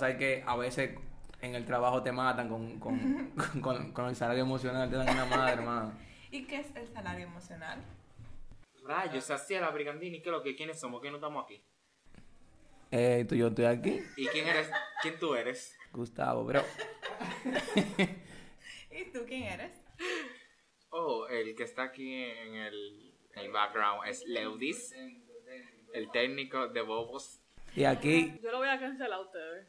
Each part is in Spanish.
lo que a veces en el trabajo te matan con, con, con, con el salario emocional, te dan una madre, hermano. ¿Y qué es el salario emocional? Rayos, así a la Brigandini, ¿qué es lo que? ¿Quiénes somos? ¿Quién no estamos aquí? Eh, tú, yo estoy aquí, ¿Y quién eres? ¿Quién tú eres? Gustavo, pero ¿Y tú quién eres? Oh, el que está aquí en el, en el background es Leudis, el técnico de Bobos. y aquí Yo lo voy a cancelar a ustedes.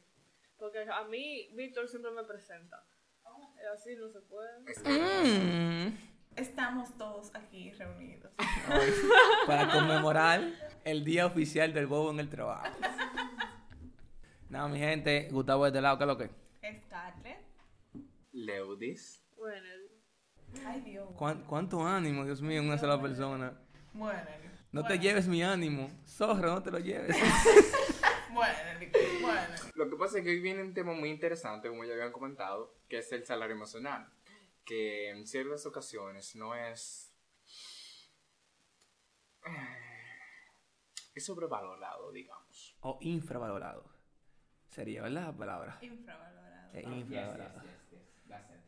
Porque a mí, Víctor siempre me presenta. Y así no se puede. Mm, Estamos todos aquí reunidos. para conmemorar el día oficial del bobo en el trabajo. Nada, mi gente, Gustavo de este lado, ¿qué es lo que? Scarlett. Leudis. Bueno, Ay, Dios. ¿Cuán- ¿Cuánto ánimo, Dios mío, en una sola persona? Bueno. No te bueno, lleves mi ánimo, zorro, no te lo lleves. Bueno, bueno. Lo que pasa es que hoy viene un tema muy interesante, como ya habían comentado, que es el salario emocional. Que en ciertas ocasiones no es. Es sobrevalorado, digamos. O infravalorado. Sería, ¿verdad la palabra? Infravalorado. Eh, infravalorado.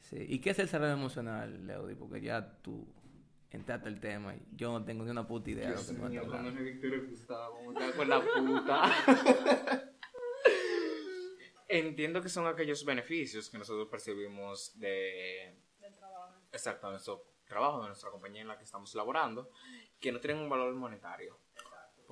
Sí. ¿Y qué es el salario emocional, Leody? Porque ya tú entraste el tema y yo no tengo ni una puta idea de lo que me estás hablando. Víctor Gustavo, me cago en la puta. Entiendo que son aquellos beneficios que nosotros percibimos de del trabajo. exacto, de nuestro trabajo, de nuestra compañía en la que estamos laborando, que no tienen un valor monetario.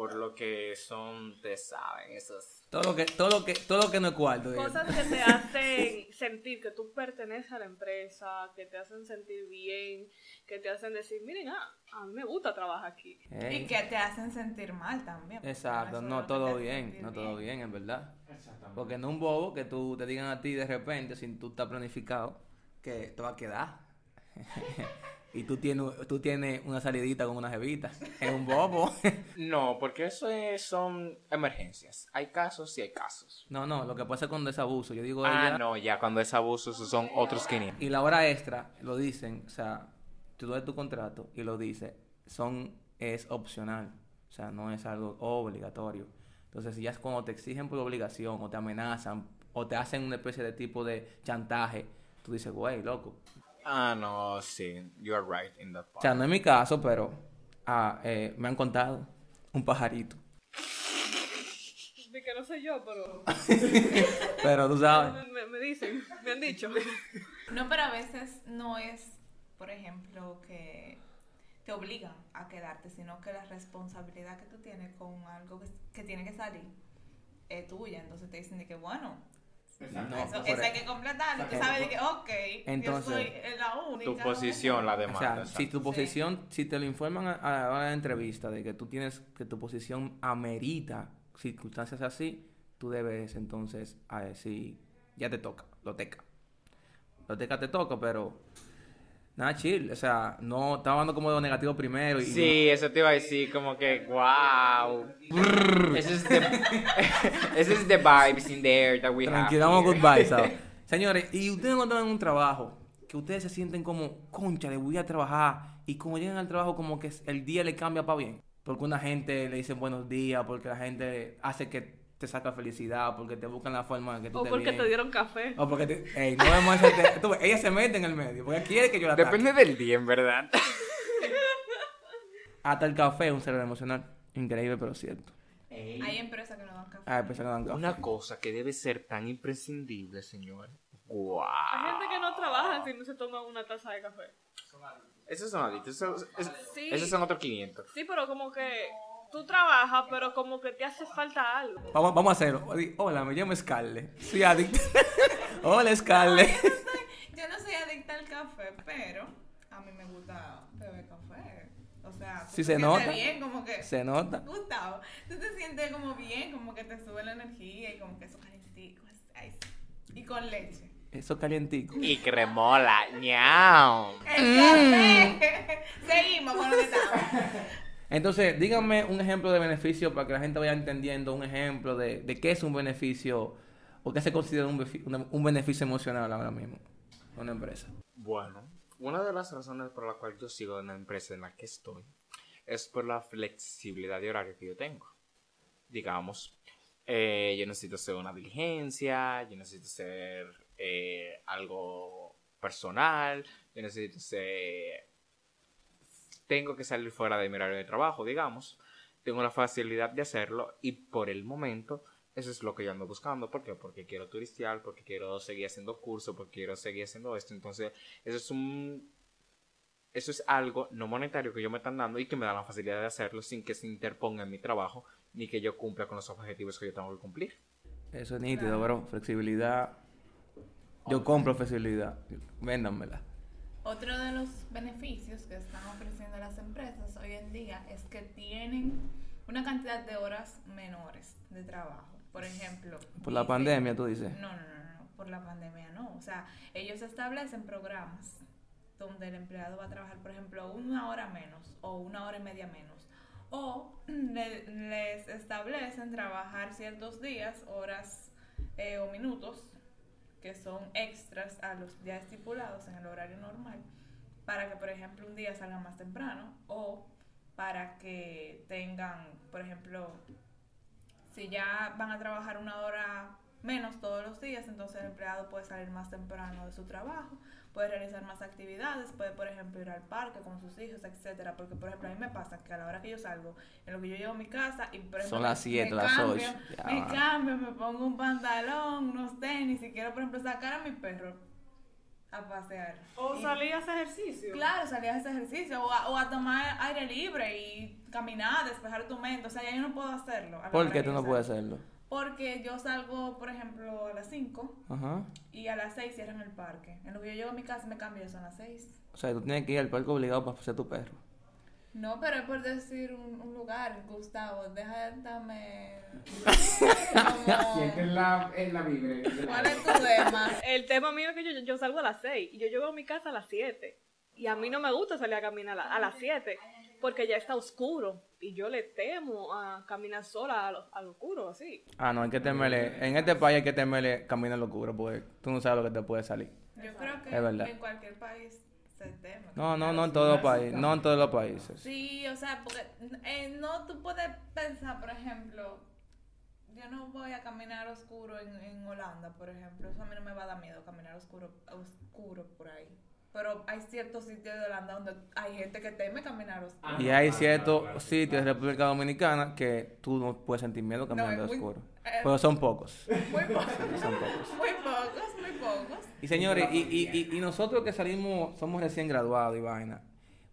Por lo que son, ustedes saben, esos... Todo lo que, todo lo que, todo lo que no es cuarto. Cosas que te hacen sentir que tú perteneces a la empresa, que te hacen sentir bien, que te hacen decir, miren, ah, a mí me gusta trabajar aquí. Y que te hacen sentir mal también. Exacto, no es todo te bien, no todo bien, en verdad. Porque no un bobo que tú te digan a ti de repente, sin tú estar planificado, que te va a quedar. y tú tienes, tú tienes una salidita con una jevita. Es un bobo. No, porque eso es- son emergencias. Hay casos y hay casos. no, no, lo que pasa es cuando es abuso. Yo digo Ah, ella, no, ya cuando es abuso, esos son otros 500. Y la hora extra, lo dicen, o sea, tú das tu contrato y lo dice, son, es opcional. O sea, no es algo obligatorio. Entonces, si ya es cuando te exigen por obligación o te amenazan o te hacen una especie de tipo de chantaje, tú dices, güey, loco. Ah, no, sí, you are right in that O part. sea, no es mi caso, pero ah, eh, me han contado un pajarito. De que no sé yo, pero Pero tú sabes. me, me- me dicen, me han dicho. No, pero a veces no es, por ejemplo, que te obligan a quedarte, sino que la responsabilidad que tú tienes con algo que, que tiene que salir es tuya. Entonces te dicen de que, bueno, No, eso, hay que completarlo. Tú sabes de que, ok, Entonces, yo soy la única. Tu posición la O demanda. sea, si tu posición, si te lo informan a, a la hora de la entrevista de que tú tienes, que tu posición amerita circunstancias así, tú debes entonces a decir, ya te toca, lo teca. Lo teca te toca, pero nada chill, o sea, no estaba hablando como de lo negativo primero y Sí, eso te iba a decir, como que, wow. Ese es the, ese es the vibes in there that we tranquilo, have. here. goodbye, ¿sabes? Señores, y ustedes no están en un trabajo que ustedes se sienten como, concha, le voy a trabajar y como llegan al trabajo como que el día le cambia para bien. Porque una gente le dice buenos días, porque la gente hace que te saca felicidad, porque te buscan la forma de que tú O te porque bien. te dieron café. O porque te... Ey, no vemos ese te- tú ves, ella se mete en el medio, porque quiere que yo la ataque. Depende del día, en verdad. Hasta el café es un cerebro emocional. Increíble, pero cierto. Hay empresas que no dan café. Ah, pensé que dan café. Una cosa que debe ser tan imprescindible, señor. Wow. Hay gente que no trabaja si no se toma una taza de café. Esos son adictos. Esos, esos- Sí. esos son otros 500. Sí, pero como que tú trabajas, pero como que te hace falta algo. Vamos, vamos a hacerlo. Hola, me llamo Scarlett. Soy adicta. Hola, Scarlett. Yo no, soy, yo no soy adicta al café, pero a mí me gusta beber café. O sea, Sí te se nota. bien, como que. Se nota. Gustavo, tú te sientes como bien, como que te sube la energía y como que eso calentico. Y con leche. Eso calientico. Y cremola. ñao. El café. Seguimos con lo que estamos. Entonces, díganme un ejemplo de beneficio para que la gente vaya entendiendo un ejemplo de, qué es un beneficio o qué se considera un, beneficio emocional ahora mismo en una empresa. Bueno, una de las razones por la cual yo sigo en la empresa en la que estoy es por la flexibilidad de horario que yo tengo. Digamos, eh, yo necesito hacer una diligencia, yo necesito hacer eh, algo personal, yo necesito hacer... Tengo que salir fuera de mi horario de trabajo, digamos. Tengo la facilidad de hacerlo y por el momento eso es lo que yo ando buscando. ¿Por qué? Porque quiero turistear, porque quiero seguir haciendo cursos, porque quiero seguir haciendo esto. Entonces, eso es un... Eso es algo no monetario que yo me están dando y que me da la facilidad de hacerlo sin que se interponga en mi trabajo ni que yo cumpla con los objetivos que yo tengo que cumplir. Eso es nítido, bro. Flexibilidad. Yo compro flexibilidad. Véndanmela. Otro de los beneficios que están ofreciendo las empresas hoy en día es que tienen una cantidad de horas menores de trabajo. Por ejemplo. Por la pandemia, tú dices. No, no, no, no, por la pandemia no. O sea, ellos establecen programas donde el empleado va a trabajar, por ejemplo, una hora menos o una hora y media menos. O le- les establecen trabajar ciertos días, horas eh, o minutos que son extras a los ya estipulados en el horario normal para que, por ejemplo, un día salgan más temprano o para que tengan, por ejemplo, si ya van a trabajar una hora menos todos los días, entonces el empleado puede salir más temprano de su trabajo, puede realizar más actividades, puede, por ejemplo, ir al parque con sus hijos, etcétera, porque por ejemplo a mí me pasa que a la hora que yo salgo, en lo que yo llego a mi casa y por ejemplo Son las me- siete, me las cambio, ocho, ya me va. cambio, me pongo un pantalón, unos tenis y quiero por ejemplo sacar a mi perro a pasear. O Y- salí a hacer ejercicio. Claro, salir a hacer ejercicio o a, o a tomar aire libre y caminar, despejar tu mente. O sea, ya yo no puedo hacerlo. ¿Por qué tú no puedes hacerlo? Porque yo salgo, por ejemplo, a las 5 Ajá. y a las 6 cierran el parque. En lo que yo llego a mi casa me cambio, son las 6. O sea, tú tienes que ir al parque obligado para pasear tu perro. No, pero es por decir un, un lugar, Gustavo. Deja de estarme. Siente en la, en la vibra. ¿Cuál es tu tema? El tema mío es que yo, yo salgo a las 6 y yo llego a mi casa a las 7. Y a mí no me gusta salir a caminar a, la- a las 7 porque ya está oscuro. Y yo le temo a caminar sola a lo, al oscuro, así. Ah, no, hay que temerle. En este país hay que temerle caminar locura porque tú no sabes lo que te puede salir. Yo creo que Es verdad. en cualquier país se teme. No, no, no en todos los países. No en todos los países. Sí, o sea, porque eh, no tú puedes pensar, por ejemplo, yo no voy a caminar oscuro en, en Holanda, por ejemplo. Eso a mí no me va a dar miedo caminar oscuro, oscuro por ahí. Pero hay ciertos sitios de Holanda donde hay gente que teme caminar oscuro. Y hay ciertos sitios de República Dominicana que tú no puedes sentir miedo caminando muy- oscuro. eh, Pero son pocos. Muy pocos, Son pocos. muy pocos, muy pocos. Y señores, y, y, y, y nosotros que salimos, somos recién graduados y vaina,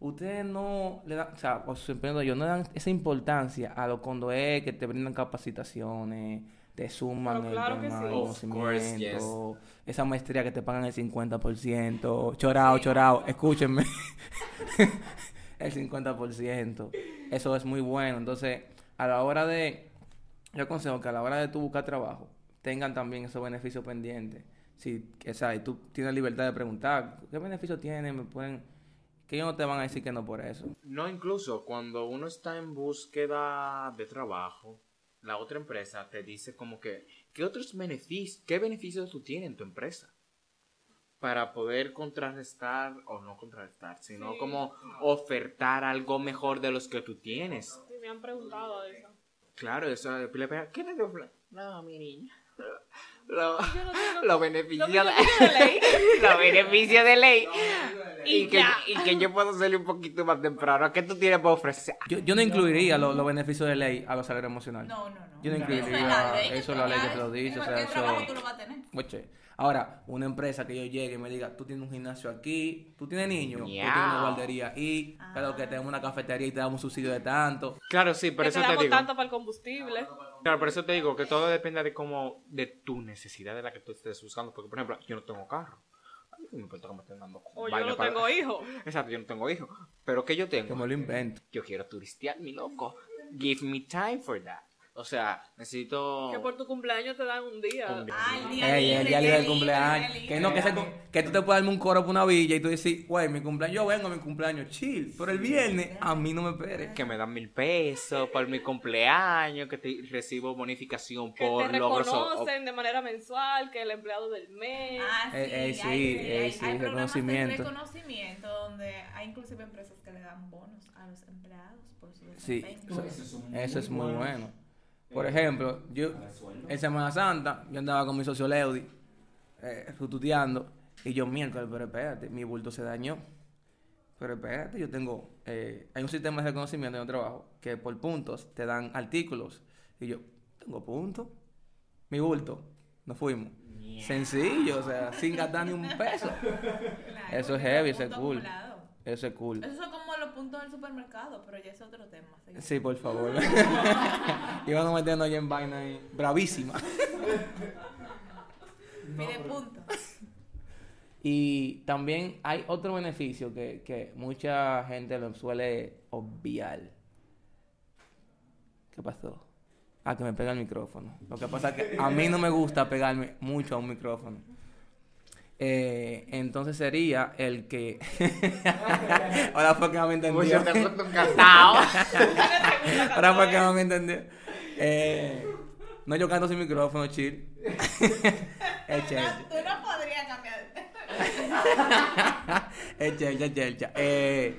ustedes no le dan, o sea, os sorprendo yo, no le dan esa importancia a lo cuando es que te brindan capacitaciones, te suman el claro que tema sí. conocimiento, course, esa maestría que te pagan el 50%, chorao, chorao, escúchenme, el 50%, eso es muy bueno, entonces, a la hora de, yo aconsejo que a la hora de tú buscar trabajo, tengan también esos beneficios pendientes. Si, o sea, y tú tienes libertad de preguntar, ¿qué beneficios tienen? Me pueden, que ellos no te van a decir que no por eso. No, incluso cuando uno está en búsqueda de trabajo, la otra empresa te dice como que, ¿qué otros beneficios, qué beneficios tú tienes en tu empresa? Para poder contrarrestar, o no contrarrestar, sino Sí. como ofertar algo mejor de los que tú tienes. Sí, me han preguntado eso. Claro, eso le pega, ¿qué ofrece? No, mi niña. Lo- no tengo- de, ley. los beneficios de ley. Y Y que, y que yo puedo salir un poquito más temprano. ¿Qué tú tienes para ofrecer? Yo, yo no incluiría lo- los beneficios de ley a los salarios emocionales. No, no, no. Yo no incluiría- la ley eso es la ley que ya te lo dice, o sea, eso- trabajo tú lo vas a tener. Oye, ahora, una empresa que yo llegue y me diga, tú tienes un gimnasio aquí, tú tienes niños, tú tienes una guardería y, pero que tenemos una cafetería y te damos un subsidio de tanto. Claro, sí, que eso te te damos digo. tanto para el combustible. Claro, por eso te digo que todo depende de cómo, de tu necesidad de la que tú estés buscando. Porque, por ejemplo, yo no tengo carro. A mí no me importa que me estén dando O yo no para- tengo hijos. Exacto, yo no tengo hijos. Pero ¿qué yo Que tengo? me lo invento. Yo quiero turistear, mi loco. Give me time for that. O sea, necesito... Que por tu cumpleaños te dan un día. Un día. Ah, el día Ey, libre, el día libre del cumpleaños. día Que no, que, se- libre. que tú te puedes darme un coro por una villa y tú decís, güey, mi cumpleaños, yo vengo a mi cumpleaños, chill. Pero el viernes, a mí no me esperes. Que me dan mil pesos por mi cumpleaños, que te- recibo bonificación Que por te logros. o- o- reconocen de manera mensual, que el empleado del mes. Ah, sí, Eh, eh, hay, sí, sí, eh, hay, sí, hay programas de reconocimiento. reconocimiento donde hay inclusive empresas que le dan bonos a los empleados por su Sí, desempeño. eso, eso es muy bueno. Por ejemplo, yo en Semana Santa, yo andaba con mi socio Leudi, eh, rututeando, y yo miércoles, pero espérate, mi bulto se dañó. Pero espérate, yo tengo, eh, hay un sistema de reconocimiento en el trabajo que por puntos te dan artículos. Y yo, tengo puntos, mi bulto, nos fuimos. Sencillo, o sea, sin gastar ni un peso. Claro, Eso es heavy, eso es cool. Eso es cool. Esos son como los puntos del supermercado, pero ya es otro tema. seguimos. Sí, por favor. Íbamos metiendo ya en vaina ahí. Bravísima. Pide puntos. Y también hay otro beneficio que, que mucha gente lo suele obviar. ¿Qué pasó? Ah, que me pega el micrófono. Lo que pasa es que a mí no me gusta pegarme mucho a un micrófono. Eh, entonces sería el que... Ahora fue que no me entendió. Ahora fue que no me entendió. Eh, no, yo canto sin micrófono, chill. Es chévere. Tú no podrías cambiar. Echa, echa, echa, echa. Eh,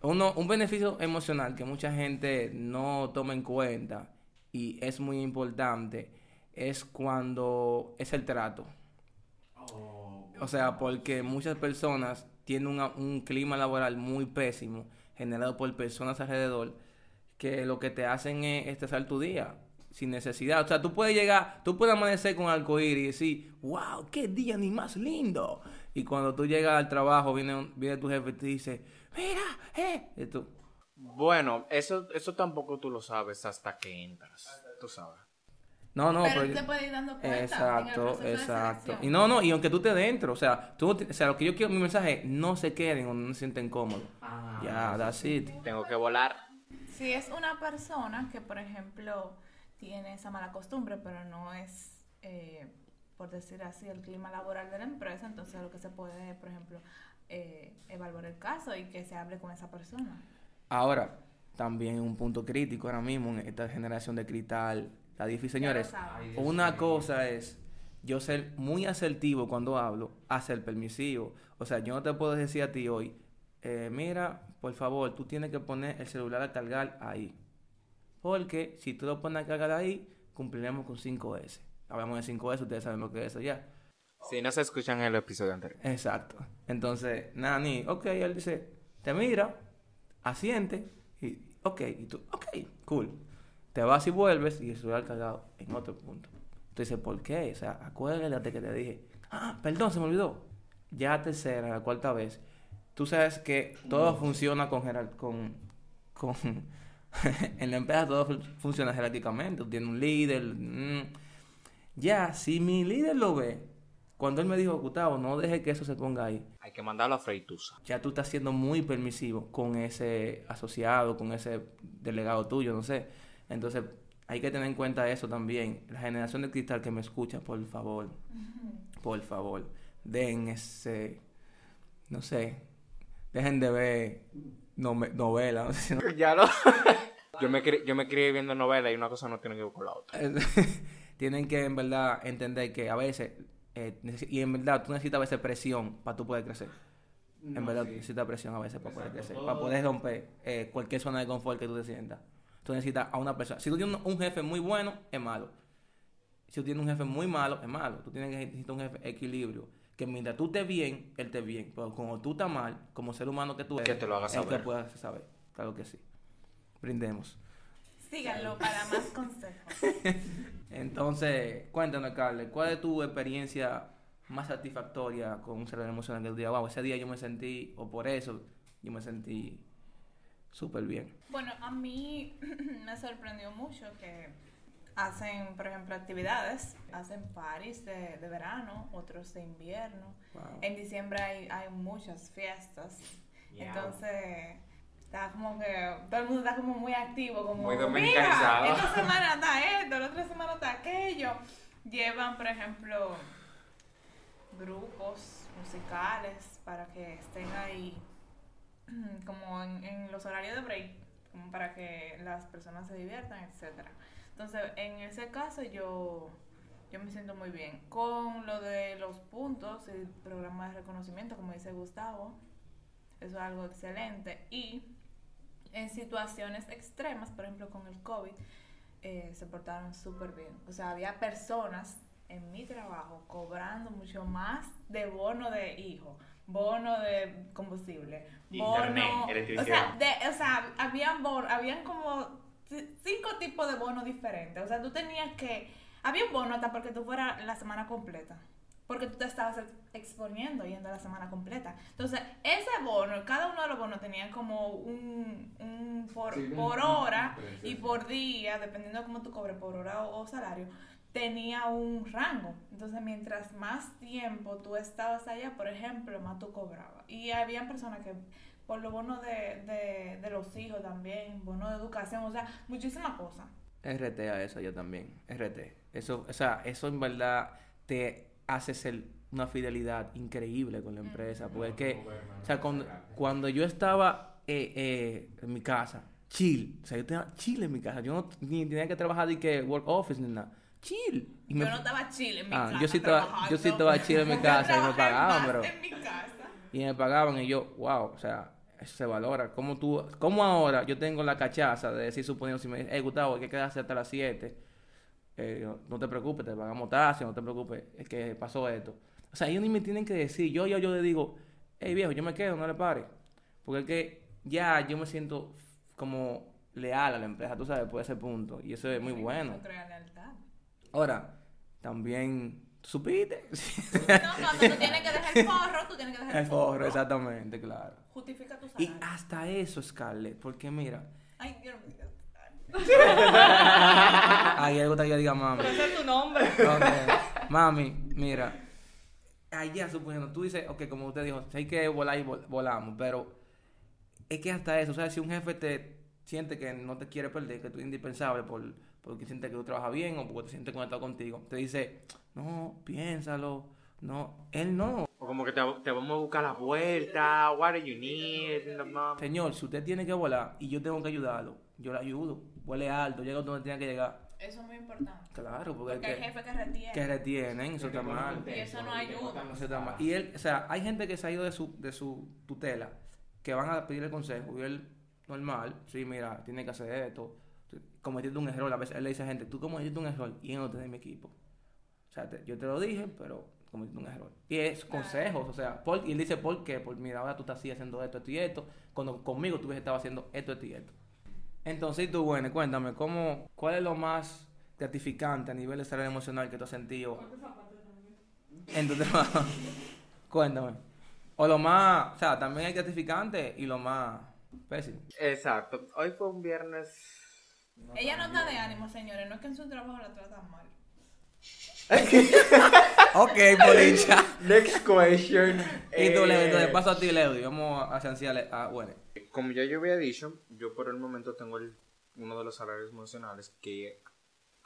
uno, un beneficio emocional que mucha gente no toma en cuenta y es muy importante es cuando es el trato. O sea, porque muchas personas tienen un clima laboral muy pésimo generado por personas alrededor que lo que te hacen es estresar tu día sin necesidad. O sea, tú puedes llegar, tú puedes amanecer con arcoíris y decir, wow, qué día ni más lindo. Y cuando tú llegas al trabajo, viene, viene tu jefe y te dice, mira, eh. Y Bueno, eso, eso tampoco tú lo sabes hasta que entras. Tú sabes. No, no, pero pero- te puedes ir dando cuenta. en el Exacto, de exacto. Y no, no, y aunque tú te dentro, o sea, tú, o sea, lo que yo quiero, mi mensaje, es, no se queden o no se sienten cómodos. ya, that's it. Tengo que volar. Si es una persona que, por ejemplo, tiene esa mala costumbre, pero no es, eh, por decir así, el clima laboral de la empresa, entonces lo que se puede, por ejemplo, eh, evaluar el caso y que se hable con esa persona. Ahora, también un punto crítico ahora mismo en esta generación de cristal, la difícil, señores. Una cosa es yo ser muy asertivo cuando hablo, a ser permisivo. O sea, yo no te puedo decir a ti hoy, eh, mira, por favor, tú tienes que poner el celular a cargar ahí. Porque si tú lo pones a cargar ahí, cumpliremos con 5S. Hablamos de 5S, ustedes saben lo que es eso ya. Si no se escuchan en el episodio anterior. Exacto. Entonces, Nani, ok, él dice, te mira, asiente, y ok, y tú, ok, cool. Te vas y vuelves y el celular cargado en otro punto. Dices, ¿por qué? O sea, acuérdate que te dije, ah, perdón, se me olvidó. Ya tercera, la cuarta vez. Tú sabes que todo funciona con, con, con en la empresa todo fu- funciona jerárquicamente. Tú tienes un líder. mm. Ya, si mi líder lo ve, cuando él me dijo, Gustavo, no deje que eso se ponga ahí, Hay que mandarlo a Freitusa. ya tú estás siendo muy permisivo con ese asociado, con ese delegado tuyo, no sé. Entonces, hay que tener en cuenta eso también. La generación de cristal que me escucha, por favor, por favor, den ese, no sé, dejen de ver novelas. no sé si no- Ya lo. yo, me yo me crié viendo novelas y una cosa no tiene que ver con la otra. Tienen que, en verdad, entender que a veces, eh, y en verdad, tú necesitas a veces presión para tú poder crecer. En verdad, necesitas presión a veces para poder crecer, para poder romper eh, cualquier zona de confort que tú te sientas. Tú necesitas a una persona. Si tú tienes un, jefe muy bueno, es malo. Si tú tienes un jefe muy malo, es malo. Tú tienes que necesitar un jefe equilibrio. Que mientras tú estés bien, él esté bien. Pero cuando tú estás mal, como ser humano que tú eres, Que te lo haga él saber. puede hacer saber. Claro que sí. Brindemos. Síganlo para más consejos. Entonces, cuéntanos, Carles, ¿cuál es tu experiencia más satisfactoria con un cerebro emocional que tú digas, wow, ese día yo me sentí, o por eso, yo me sentí súper bien? Bueno, a mí me sorprendió mucho que hacen, por ejemplo, actividades, hacen paris de, de verano, otros de invierno. Wow. En diciembre hay, hay muchas fiestas. Yeah. Entonces, está como que todo el mundo está como muy activo, como Muy mira, dominicanizado". esta semana está esto, la otra semana está aquello. Llevan, por ejemplo, grupos musicales para que estén ahí como en, los horarios de break, como para que las personas se diviertan, etcétera. Entonces, en ese caso yo yo me siento muy bien con lo de los puntos el programa de reconocimiento, como dice Gustavo. Eso es algo excelente y en situaciones extremas, por ejemplo con el COVID, eh, se portaron súper bien. O sea, había personas en mi trabajo cobrando mucho más de bono de hijo, bono de combustible, Internet, bono, o electricidad. sea, de, o sea, habían bono, habían como cinco tipos de bonos diferentes. O sea, tú tenías que, había un bono hasta porque tú fueras la semana completa. Porque tú te estabas ex- exponiendo yendo la semana completa. Entonces, ese bono, cada uno de los bonos tenía como un, un por, Sí, por hora y por día, dependiendo de cómo tú cobres, por hora o, o salario, tenía un rango. Entonces, mientras más tiempo tú estabas allá, por ejemplo, más tú cobrabas. Y había personas que, por los bonos de, de, de los hijos también, bonos de educación, o sea, muchísimas cosas. RT a eso yo también. RT. Eso, o sea, eso en verdad te hace ser una fidelidad increíble con la empresa. Porque es que, o sea, cuando, cuando yo estaba eh, eh, en mi casa, chill. O sea, yo tenía chill en mi casa. Yo no ni tenía que trabajar de que work office ni nada. Chill. Y me- Yo no estaba chile en mi Ah, casa. yo sí estaba- yo sí estaba chill en mi casa y me Yo pagaban, pero- En mi casa. y me pagaban y yo, wow, o sea, eso se valora. ¿Cómo tú, cómo ahora yo tengo la cachaza de decir, suponiendo, si me dicen, hey, Gustavo, hay que quedarse hasta las 7, eh, yo, no te preocupes, te pagamos taxi, no te preocupes, es que pasó esto. O sea, ellos ni me tienen que decir, yo ya yo le digo, hey, viejo, yo me quedo, no le pare. Porque es que ya yo me siento como leal a la empresa, tú sabes, por ese punto. Y eso es muy Sí, bueno. lealtad. Ahora, también, ¿supiste? No, cuando tú tienes que dejar el forro, tú tienes que dejar El forro, exactamente, claro. Justifica tu Y salario. hasta eso, Scarlett, porque mira, Ay, Dios mío. hay algo que yo diga mami. Pero ese es tu nombre. Mami, mira, allá suponiendo, tú dices, ok, como usted dijo, hay que volar y vol- volamos, pero es que hasta eso, o sea, si un jefe te siente que no te quiere perder, que tú eres indispensable por, porque siente que tú trabajas bien o porque te siente conectado contigo, te dice, no, piénsalo, no, él no. O como que te, te vamos a buscar la vuelta, what do you need, mom? Señor, si usted tiene que volar y yo tengo que ayudarlo, yo le ayudo, vuele alto, llega donde tiene que llegar. Eso es muy importante. Claro, porque, Porque hay jefes que retienen. que retienen, eso está mal. Y eso no ayuda. Eso está mal. Y él, o sea, hay gente que se ha ido de su, de su tutela, que van a pedirle consejo, y él, normal, sí, mira, tiene que hacer esto, cometiste un error, a veces él le dice a gente, tú cometiste un error, y él no te mi equipo. O sea, te- yo te lo dije, pero cometiste un error. Y es consejos, o sea, por- y él dice, ¿por qué? Porque mira, ahora tú estás así haciendo esto, esto y esto, cuando conmigo tú estado haciendo esto, esto y esto. Entonces, tú, bueno, cuéntame, ¿cómo, ¿cuál es lo más gratificante a nivel de salud emocional que tú has sentido en tu trabajo? cuéntame. O lo más, o sea, también hay gratificante y lo más pésimo. Exacto. Hoy fue un viernes. Ella no está de ánimo, señores. No es que en su trabajo la tratan mal. Ok, Policha. Next question. y tú, Leo, Eh, entonces paso a ti, Leo, y vamos a esenciales a, bueno. Como ya yo había dicho, yo por el momento tengo el- uno de los salarios emocionales que,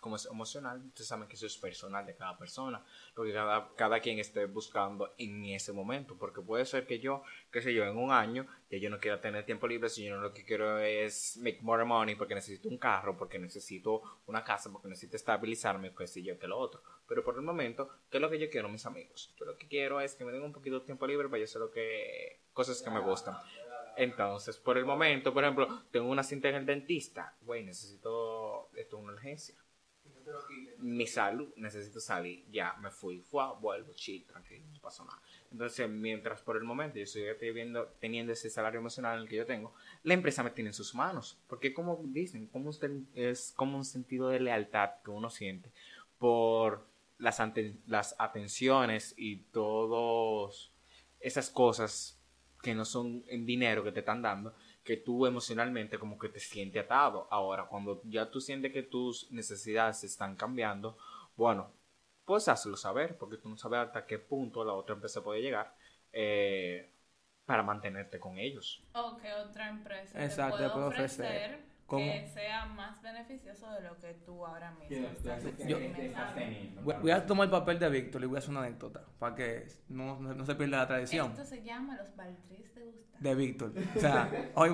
como es emocional, ustedes saben que eso es personal de cada persona, lo que cada, cada quien esté buscando en ese momento, porque puede ser que yo, qué sé yo, en un año, ya yo no quiera tener tiempo libre, si yo no lo que quiero es make more money, porque necesito un carro, porque necesito una casa, porque necesito estabilizarme, pues si yo que lo otro. Pero por el momento, ¿qué es lo que yo quiero, mis amigos? Yo lo que quiero es que me den un poquito de tiempo libre para hacer lo que, cosas que me gustan. Entonces, por el momento, por ejemplo, tengo una cinta en el dentista. Güey, necesito esto es una urgencia. Mi salud, necesito salir. Ya, me fui. Fue, vuelvo, chill, tranquilo, no pasó nada. Entonces, mientras por el momento yo estoy teniendo, teniendo ese salario emocional en el que yo tengo, la empresa me tiene en sus manos. Porque como dicen, como usted, es como un sentido de lealtad que uno siente por las, las atenciones y todas esas cosas que no son en dinero que te están dando, que tú emocionalmente como que te sientes atado. Ahora, cuando ya tú sientes que tus necesidades están cambiando, bueno, pues hazlo saber, porque tú no sabes hasta qué punto la otra empresa puede llegar eh, para mantenerte con ellos. O que otra empresa Exacto, te puede puede ofrecer, ofrecer. ¿Cómo? que sea más beneficioso de lo que tú ahora mismo estás Yo-. Voy, voy a tomar el papel de Víctor y voy a hacer una anécdota para que no, no, no se pierda la tradición. Esto se llama los Baltris de Gustavo. De Víctor. O sea, hoy.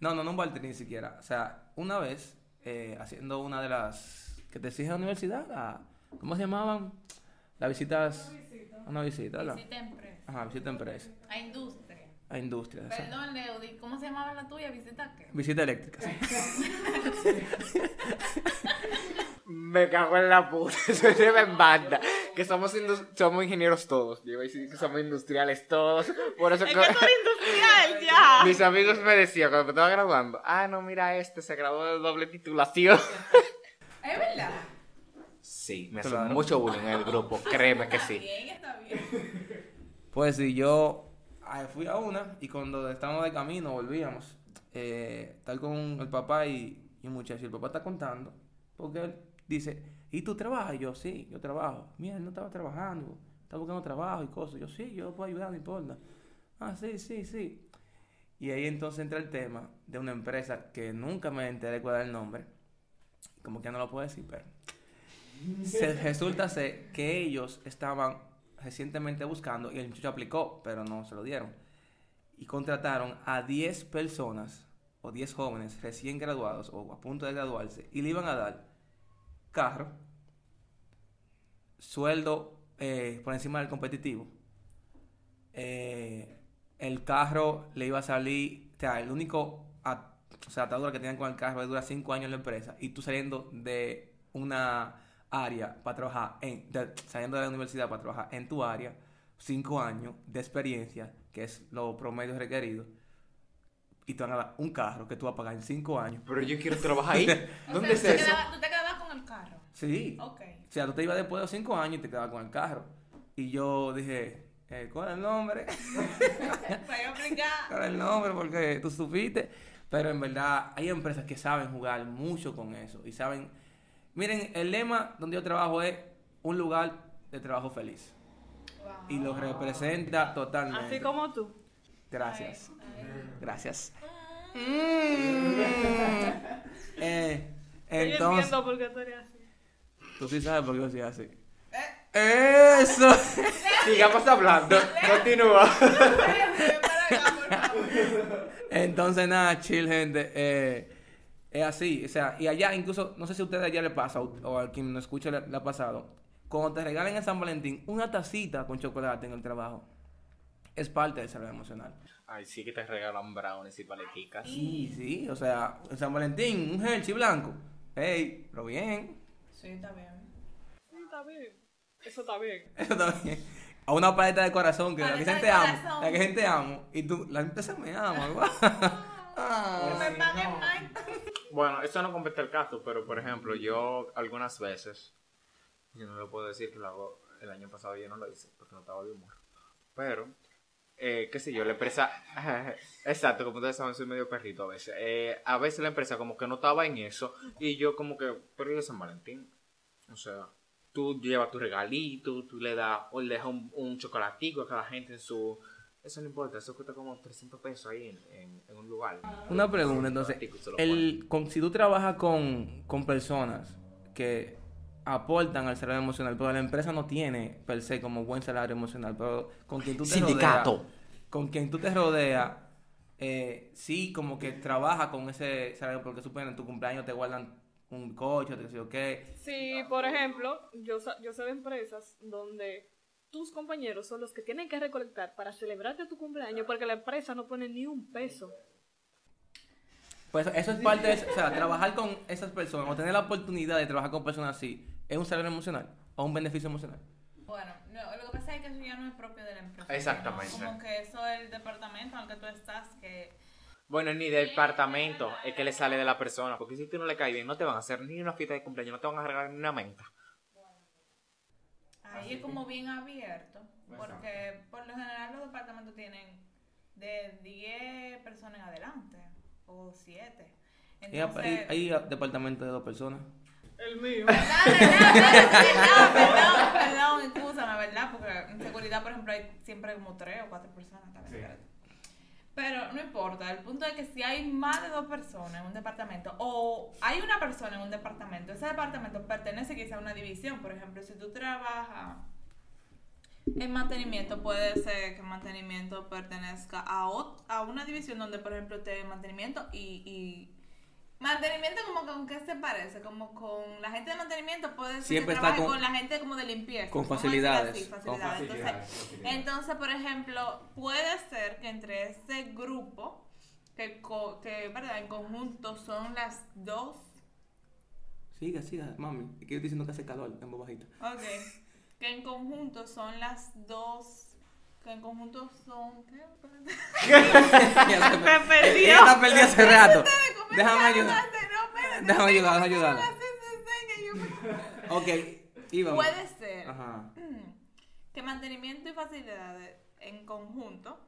No, no, no un Baltri ni siquiera. O sea, una vez, eh, haciendo una de las. que te exige la universidad, la- ¿cómo se llamaban? Las visitas. Una visita, ¿verdad? Visita empresa. Ajá, visita empresa. A industria. A sea, Perdón, Leody, ¿cómo se llamaba la tuya? ¿Visita qué? visita eléctrica. sí. Me cago en la puta, eso se me en banda. Que somos, somos ingenieros todos. Yo iba a decir que somos industriales todos. Por eso Es que- eres industrial, ya. mis amigos me decían cuando me estaba graduando, ah, no, mira este, se graduó de doble titulación. ¿Es verdad? Sí, me hacen mucho bullying en el grupo, créeme que Está sí. bien, está bien. Pues sí, yo fui a una y cuando estábamos de camino volvíamos, eh, tal con el papá y, y un muchacho, el papá está contando, porque él dice, ¿y tú trabajas? Yo, sí, yo trabajo. Mira, él no estaba trabajando, estaba buscando trabajo y cosas. Yo, sí, yo puedo ayudar, no importa. Ah, sí, sí, sí. Y ahí entonces entra el tema de una empresa que nunca me enteré cuál era el nombre, como que no lo puedo decir, pero... Se, resulta ser que ellos estaban recientemente buscando y el muchacho aplicó, pero no se lo dieron. Y contrataron a 10 personas o 10 jóvenes recién graduados o a punto de graduarse y le iban a dar carro, sueldo eh, por encima del competitivo. Eh, el carro le iba a salir, o sea, el único at- o sea, atadura que tenían con el carro dura 5 años en la empresa y tú saliendo de una área para trabajar, en, de- saliendo de la universidad para trabajar en tu área, 5 años de experiencia, que es lo promedio requerido, y te van a dar un carro que tú vas a pagar en 5 años. Pero yo quiero trabajar ahí. O ¿Dónde sea, es tú te eso? quedabas- Tú te quedabas con el carro. Sí. Ok. O sea, tú te ibas después de los 5 años y te quedabas con el carro. Y yo dije, eh, ¿cuál es el nombre? Ahora el nombre porque tú supiste. Pero en verdad hay empresas que saben jugar mucho con eso. Y saben... Miren, el lema donde yo trabajo es un lugar de trabajo feliz. Y lo representa totalmente. Así como tú. Gracias. Ay, ay. Gracias. Mm. Eh, Yo entonces, entiendo por qué tú eres así. tú sí sabes por qué yo soy así. Eh, Eso. Sigamos hablando. Continúa. Entonces, nada, chill, gente. Eh, es así. O sea, y allá, incluso, no sé si a ustedes allá le pasa, o, o a quien no escucha le, le ha pasado. Cuando te regalen en San Valentín una tacita con chocolate en el trabajo, es parte del salud emocional. Ay, sí que te regalan brownies y paleticas. Sí, sí. O sea, en San Valentín, un Hershey blanco. Hey, pero bien. Sí, está bien. Sí, está bien. Eso está bien. Eso también. A una paleta de corazón que la que gente amo. La que gente amo. Y tú, la gente se me ama. ¿verdad? Ah. Que me paguen más. Bueno, eso no compete el caso, pero por ejemplo, yo algunas veces, yo no lo puedo decir que lo hago, el año pasado yo no lo hice porque no estaba de humor. Pero, eh, qué sé yo, la empresa, exacto, como ustedes saben, soy medio perrito a veces. Eh, a veces la empresa como que no estaba en eso y yo como que, pero es San Valentín. O sea, tú llevas tu regalito, tú le das, o le dejas un, un chocolatico a cada gente en su... Eso no importa, eso cuesta como 300 pesos ahí en, en- en un lugar. Una pregunta, entonces, el, con, si tú trabajas con, con personas que aportan al salario emocional, pero la empresa no tiene per se como buen salario emocional, pero con quien tú te Sindicato. rodeas, con quien tú te rodeas, eh, sí como que trabaja con ese salario, porque suponen en tu cumpleaños te guardan un coche, te yo qué, Si, por ejemplo, yo, sa- yo sé de empresas donde tus compañeros son los que tienen que recolectar para celebrarte tu cumpleaños porque la empresa no pone ni un peso. Pues eso es parte de, o sea, trabajar con esas personas o tener la oportunidad de trabajar con personas así, ¿es un salario emocional o un beneficio emocional? Bueno, no, lo que pasa es que eso ya no es propio de la empresa. Exactamente. ¿no? Como que eso es el departamento en el que tú estás, que Bueno, ni del departamento es que le sale de la persona. Porque si tú no le caes bien, no te van a hacer ni una fiesta de cumpleaños, no te van a regalar ni una menta. Ahí es como bien abierto. Porque por lo general los departamentos tienen de 10 personas en adelante o 7. Y hay, hay departamentos de dos personas. El mío. ¿Verdad, verdad, verdad, perdón, perdón, excúsame, ¿verdad? Porque en seguridad, por ejemplo, hay siempre como tres o cuatro personas también. espérate. Pero no importa, el punto es que si hay más de dos personas en un departamento o hay una persona en un departamento, ese departamento pertenece quizá a una división. Por ejemplo, si tú trabajas en mantenimiento, puede ser que mantenimiento pertenezca a, a una división donde, por ejemplo, esté mantenimiento y, y Mantenimiento como con qué se parece, como con la gente de mantenimiento puede ser Siempre que está trabaje con- con, la gente como de limpieza. con facilidades, con facilidades. Entonces, facilidades. entonces, por ejemplo, puede ser que entre ese grupo, que, que ¿verdad? en conjunto son las dos, Siga, siga, mami. Es que yo estoy diciendo que hace calor en voz bajita. ok, que en conjunto son las dos, que en conjunto son, ¿qué? Me. Ella está perdida hace rato. Déjame ayudar. Déjame ayudar, déjame comenzaron ayudarla. a hacer señas, yo- Ok, íbamos. Puede ser Ajá. que mantenimiento y facilidades en conjunto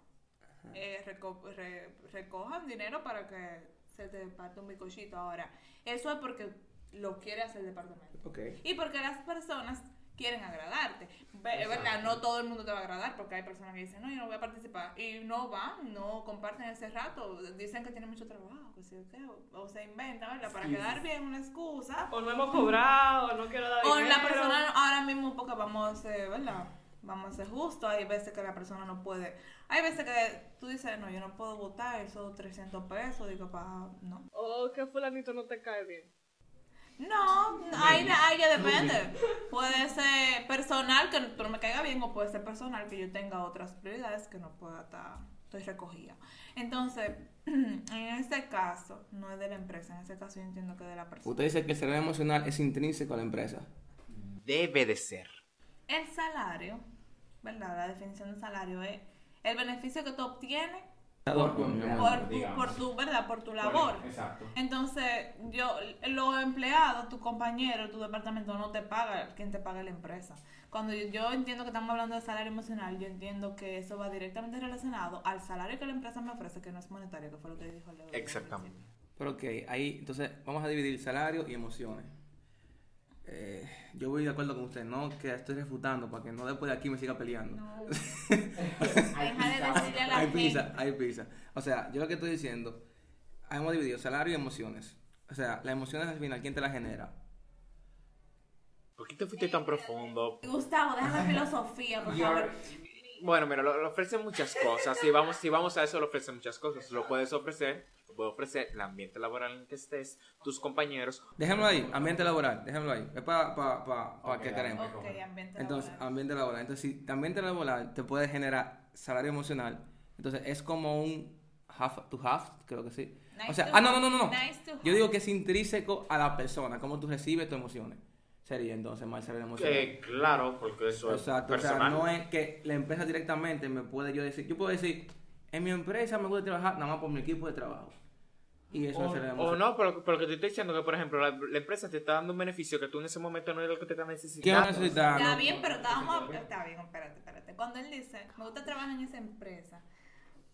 eh, reco- re- recojan dinero para que se te parte un bicochito ahora. Eso es porque lo quiere hacer el departamento. Ok. Y porque las personas quieren agradarte. Es verdad, no todo el mundo te va a agradar porque hay personas que dicen, no, yo no voy a participar. Y no van, no comparten ese rato. Dicen que tienen mucho trabajo, que sí o qué, o, o se inventan, ¿verdad? Para quedar bien una excusa. O no hemos cobrado, o no quiero dar O dinero. la persona ahora mismo porque vamos a ser, ¿verdad? Vamos a ser justos. Hay veces que la persona no puede. Hay veces que tú dices, no, yo no puedo votar esos 300 pesos. Digo, pa, no. O que fulanito no te cae bien. No, ahí, ahí ya depende. Puede ser personal que tú no me caiga bien, o puede ser personal que yo tenga otras prioridades que no pueda estar. Estoy recogida. Entonces, en ese caso, no es de la empresa. En ese caso, yo entiendo que es de la persona. Usted dice que el salario emocional es intrínseco a la empresa. Debe de ser. El salario, ¿verdad? La definición de salario es el beneficio que tú obtienes Por por por tu, ¿verdad? Por tu labor. Exacto. Entonces, yo, los empleados, tu compañero, tu departamento no te paga, quien te paga es la empresa. Cuando yo, yo entiendo que estamos hablando de salario emocional, yo entiendo que eso va directamente relacionado al salario que la empresa me ofrece, que no es monetario, que fue lo que dijo Leo. Exactamente. Pero ok, ahí, entonces vamos a dividir salario y emociones. Eh, yo voy de acuerdo con usted, no que estoy refutando para que no después de aquí me siga peleando. No. Deja de decirle a la hay pizza, hay pizza. O sea, yo lo que estoy diciendo, hemos dividido salario y emociones. O sea, las emociones al final, ¿quién te las genera? ¿Por qué te fuiste tan profundo? Gustavo, deja la filosofía, por favor. Bueno, mira, lo, lo ofrecen muchas cosas. Si vamos, si vamos a eso, lo ofrecen muchas cosas. Lo puedes ofrecer, lo puedes ofrecer el ambiente laboral en el que estés, tus compañeros. Déjenlo ahí, ambiente laboral, déjenlo ahí. Es para pa, pa, que queremos. Ok, ambiente Entonces, laboral. ambiente laboral. Entonces, si ambiente laboral te puede generar salario emocional, entonces es como un half to half, creo que sí. Nice o sea, ah, no, no, no, no. Nice to Yo digo que es intrínseco a la persona, cómo tú recibes tus emociones. Sería entonces más salario emocional. Eh, claro, porque eso Exacto, o es sea, personal. no es que la empresa directamente me puede yo decir, yo puedo decir, en mi empresa me gusta trabajar nada más por mi equipo de trabajo. Y eso es o, o emocional. no, pero, pero que te estoy diciendo que, por ejemplo, la, la empresa te está dando un beneficio que tú en ese momento no es lo que te está ¿Qué necesitando. Está No. bien, pero estábamos. Está bien, espérate, espérate. Cuando él dice, me gusta trabajar en esa empresa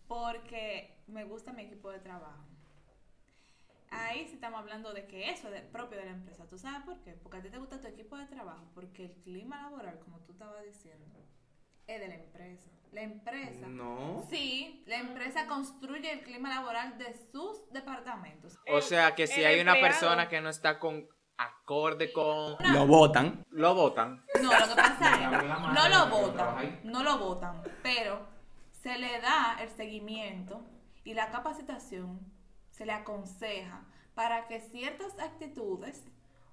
porque me gusta mi equipo de trabajo. Ahí sí estamos hablando de que eso es de- propio de la empresa. ¿Tú sabes por qué? Porque a ti te gusta tu equipo de trabajo, porque el clima laboral, como tú estabas diciendo, es de la empresa. La empresa. No. Sí, la empresa construye el clima laboral de sus departamentos. O sea, que si El hay una persona que no está con acorde con... Lo votan. Lo votan. No, lo que pasa es, no lo votan, no lo votan, pero se le da el seguimiento y la capacitación, se le aconseja para que ciertas actitudes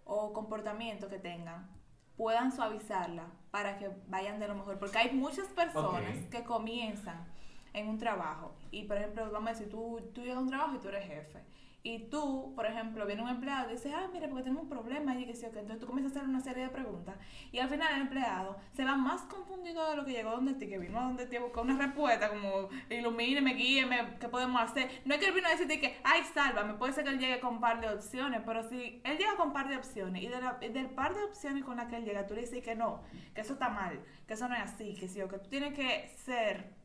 o comportamientos que tengan puedan suavizarla para que vayan de lo mejor. Porque hay muchas personas que comienzan en un trabajo y, por ejemplo, vamos a decir, tú, tú llegas a un trabajo y tú eres jefe. Y tú, por ejemplo, viene un empleado y dice, ah, mira, porque tenemos un problema y que sí, o que entonces tú comienzas a hacer una serie de preguntas y al final el empleado se va más confundido de lo que llegó donde ti, que vino donde ti a buscar una respuesta como, ilumíneme, guíeme, ¿qué podemos hacer? No es que él vino a decirte que, ay, sálvame, puede ser que él llegue con un par de opciones, pero si él llega con un par de opciones y, de la- del par de opciones con las que él llega, tú le dices que no, que eso está mal, que eso no es así, que sí, o que tú tienes que ser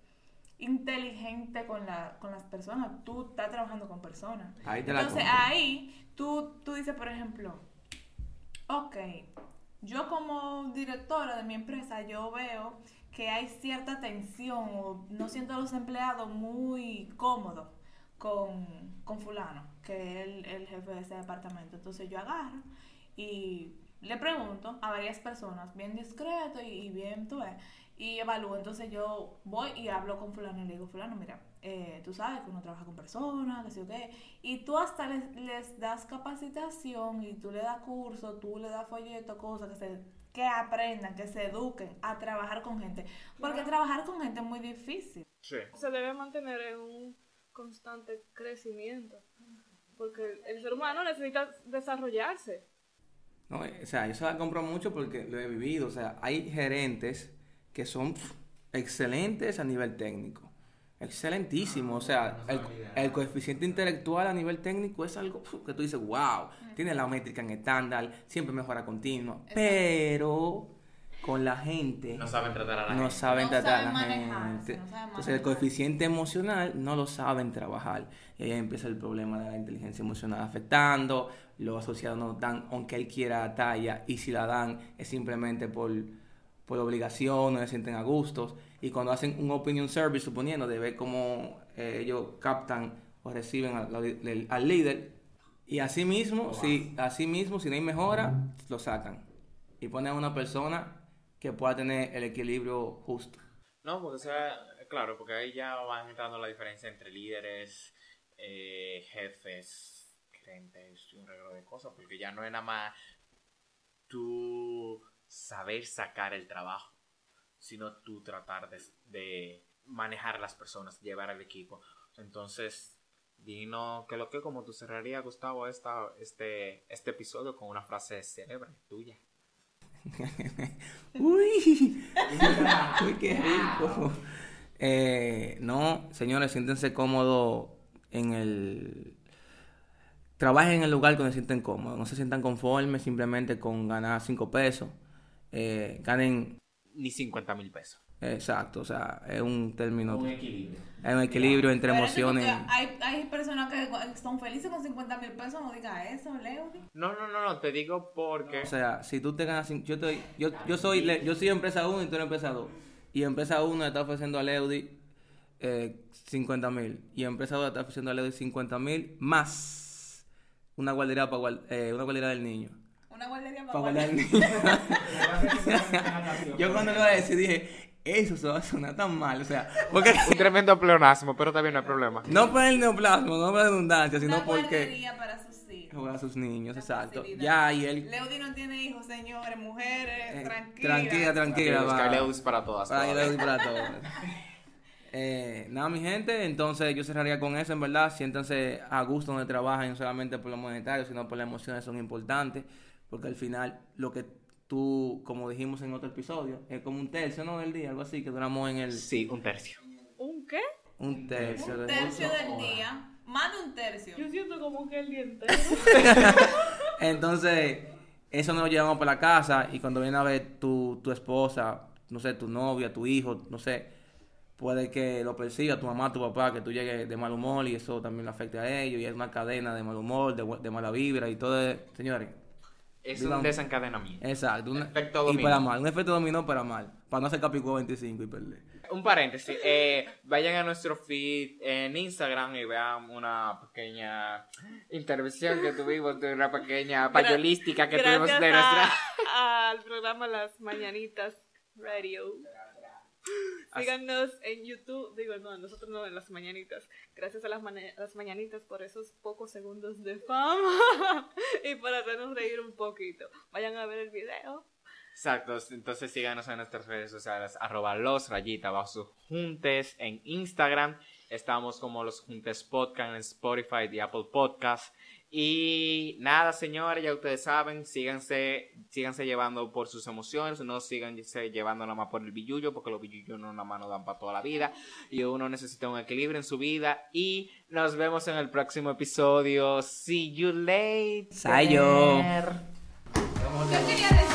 inteligente con, la, con las personas. Tú estás trabajando con personas. Ahí te la Entonces ahí tú, tú dices, por ejemplo, ok, yo como directora de mi empresa, yo veo que hay cierta tensión o no siento a los empleados muy cómodos con, con fulano, que es el, el jefe de ese departamento. Entonces yo agarro y le pregunto a varias personas, bien discreto y, y bien, tú ves, y evalúo. Entonces yo voy y hablo con fulano y le digo, fulano, mira, eh, tú sabes que uno trabaja con personas, que sé yo qué, y tú hasta les, les das capacitación y tú le das curso, tú le das folleto, cosas que se que aprendan, que se eduquen a trabajar con gente, porque trabajar con gente es muy difícil. Sí. Se debe mantener en un constante crecimiento. Porque el ser humano necesita desarrollarse. No, o sea, yo se la compro mucho porque lo he vivido. O sea, hay gerentes que son excelentes a nivel técnico. Excelentísimo. O sea, el, el coeficiente intelectual a nivel técnico es algo que tú dices, wow, tiene la métrica en estándar, siempre mejora continuo. Pero con la gente No saben tratar a la no gente. saben No tratar a saben la gente. no saben Entonces el coeficiente emocional no lo saben trabajar. Y ahí empieza el problema de la inteligencia emocional afectando. Los asociados no dan, aunque él quiera talla, y si la dan es simplemente por, por obligación, no se sienten a gustos. Y cuando hacen un opinion service, suponiendo de ver cómo eh, ellos captan o reciben al, al- al líder, y así mismo, si, así mismo, si no hay mejora, lo sacan. Y ponen a una persona que pueda tener el equilibrio justo. No, porque o sea, claro, porque ahí ya van entrando la diferencia entre líderes, eh, jefes, gerentes y un regalo de cosas, porque ya no es nada más tú saber sacar el trabajo, sino tú tratar de, de manejar las personas, llevar al equipo. Entonces, Dino, que lo que como tú cerraría, Gustavo, esta, este, este episodio con una frase célebre tuya. Uy, uy, qué rico. Eh, no, señores, siéntense cómodos en el... Trabajen en el lugar donde sienten cómodos. No se sientan conformes simplemente con ganar 5 pesos. Eh, ganen... Ni 50 mil pesos. Exacto, o sea, es un término... Un equilibrio. Es un equilibrio entre Pero emociones. Hay, hay personas que son felices con 50 mil pesos, no diga eso, Leo. No, no, no, no, te digo porque... O sea, si tú te ganas, yo estoy, yo, yo soy, yo soy empresa 1 y tú eres empresa 2. Y empresa 1 está ofreciendo a Leudi eh, 50 mil. Y empresa 2 está ofreciendo a Leudi 50 mil más una guardería para una guardería del niño. Una guardería Para guardar el niño. yo cuando lo iba a decir dije, eso se va a sonar tan mal. O sea, porque Un tremendo pleonasmo, pero también no hay problema. no por el neoplasmo, no por la redundancia, sino Una porque guardería para sus hijos. a sus niños, exacto. facilidad. Ya, y él Leudi no tiene hijos, señores, mujeres, Eh, tranquila. tranquila, tranquila. Carleus para todas. Para ayudar para todos. Eh, nada, mi gente, entonces yo cerraría con eso, en verdad. Siéntanse a gusto donde trabajan, no solamente por lo monetario, sino por las emociones son importantes, porque al final lo que tú, como dijimos en otro episodio, es como un tercio, ¿no? Del día, algo así, que duramos en el... Sí, un tercio. ¿Un qué? Un tercio. Un de- tercio del día, más de un tercio. Yo siento como que el día entero. Entonces, eso nos lo llevamos para la casa y cuando viene a ver tu, tu esposa, no sé, tu novia, tu hijo, no sé, puede que lo persiga tu mamá, tu papá, que tú llegues de mal humor y eso también le afecte a ellos y es una cadena de mal humor, de, de mala vibra y todo, es- señores. Es Digamos. un desencadenamiento. Exacto, un Efecto y dominó. para mal, un efecto dominó para mal, para no hacer capicúa 25 y perder. Un paréntesis. eh, vayan a nuestro feed en Instagram y vean una pequeña intervención que tuvimos de una pequeña payolística que tuvimos de nuestra. a- al programa Las Mañanitas Radio. Síganos en YouTube, digo, no, nosotros no, en Las Mañanitas. Gracias a las, Mañanitas por esos pocos segundos de fama y por hacernos reír un poquito. Vayan a ver el video. Exacto, entonces síganos en nuestras redes sociales, arroba los rayita bajo juntes en Instagram. Estamos como los juntes podcast en Spotify y Apple Podcast. Y nada, señores, ya ustedes saben, síganse, síganse llevando por sus emociones, no síganse llevando nada más por el billullo, porque los billullos no nada más nos dan para toda la vida. Y uno necesita un equilibrio en su vida. Y nos vemos en el próximo episodio. See you later. Sayo. Yo quería decir.